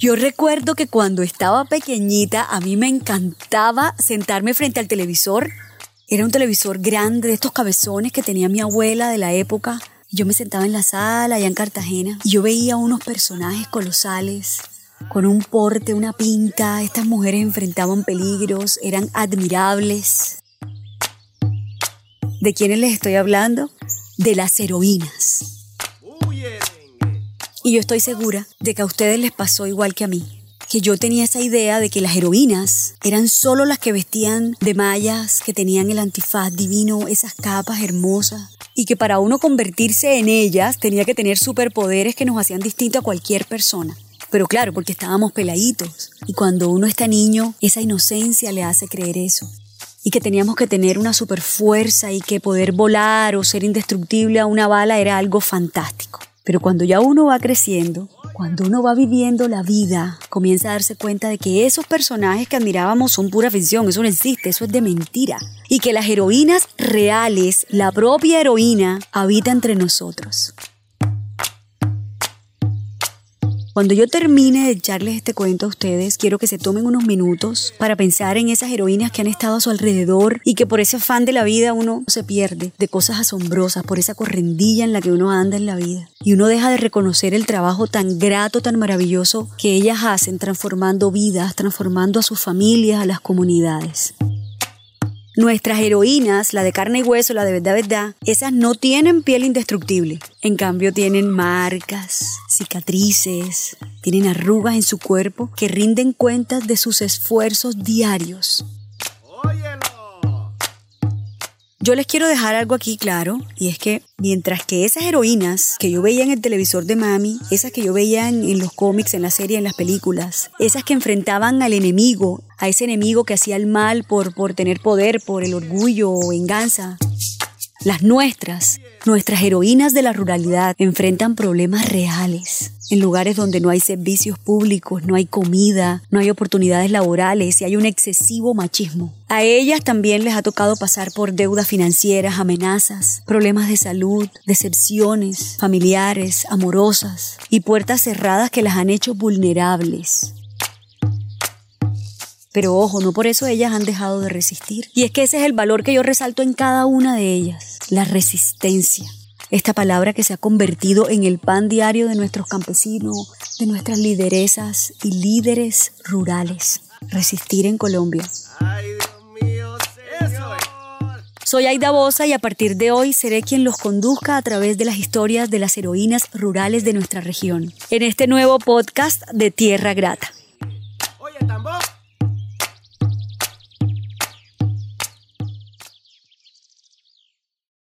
Yo recuerdo que cuando estaba pequeñita a mí me encantaba sentarme frente al televisor. Era un televisor grande de estos cabezones que tenía mi abuela de la época. Yo me sentaba en la sala allá en Cartagena y yo veía unos personajes colosales con un porte, una pinta. Estas mujeres enfrentaban peligros, eran admirables. ¿De quiénes les estoy hablando? De las heroínas. Y yo estoy segura de que a ustedes les pasó igual que a mí. Que yo tenía esa idea de que las heroínas eran solo las que vestían de mallas, que tenían el antifaz divino, esas capas hermosas, y que para uno convertirse en ellas tenía que tener superpoderes que nos hacían distinto a cualquier persona. Pero claro, porque estábamos peladitos. Y cuando uno está niño, esa inocencia le hace creer eso. Y que teníamos que tener una superfuerza y que poder volar o ser indestructible a una bala era algo fantástico. Pero cuando ya uno va creciendo, cuando uno va viviendo la vida, comienza a darse cuenta de que esos personajes que admirábamos son pura ficción, eso no existe, eso es de mentira. Y que las heroínas reales, la propia heroína, habita entre nosotros. Cuando yo termine de echarles este cuento a ustedes, quiero que se tomen unos minutos para pensar en esas heroínas que han estado a su alrededor y que por ese afán de la vida uno se pierde de cosas asombrosas, por esa correndilla en la que uno anda en la vida. Y uno deja de reconocer el trabajo tan grato, tan maravilloso que ellas hacen transformando vidas, transformando a sus familias, a las comunidades. Nuestras heroínas, la de carne y hueso, la de verdad, verdad, esas no tienen piel indestructible. En cambio tienen marcas, cicatrices, tienen arrugas en su cuerpo que rinden cuentas de sus esfuerzos diarios. Yo les quiero dejar algo aquí claro, y es que mientras que esas heroínas que yo veía en el televisor de mami, esas que yo veía en, los cómics, en la serie, en las películas, esas que enfrentaban al enemigo, a ese enemigo que hacía el mal por, por tener poder, por el orgullo o venganza, las nuestras, nuestras heroínas de la ruralidad, enfrentan problemas reales en lugares donde no hay servicios públicos, no hay comida, no hay oportunidades laborales y hay un excesivo machismo. A ellas también les ha tocado pasar por deudas financieras, amenazas, problemas de salud, decepciones familiares, amorosas y puertas cerradas que las han hecho vulnerables. Pero ojo, no por eso ellas han dejado de resistir. Y es que ese es el valor que yo resalto en cada una de ellas, la resistencia esta palabra que se ha convertido en el pan diario de nuestros campesinos, de nuestras lideresas y líderes rurales. Resistir en Colombia. Soy Aida Bosa y a partir de hoy seré quien los conduzca a través de las historias de las heroínas rurales de nuestra región, en este nuevo podcast de Tierra Grata.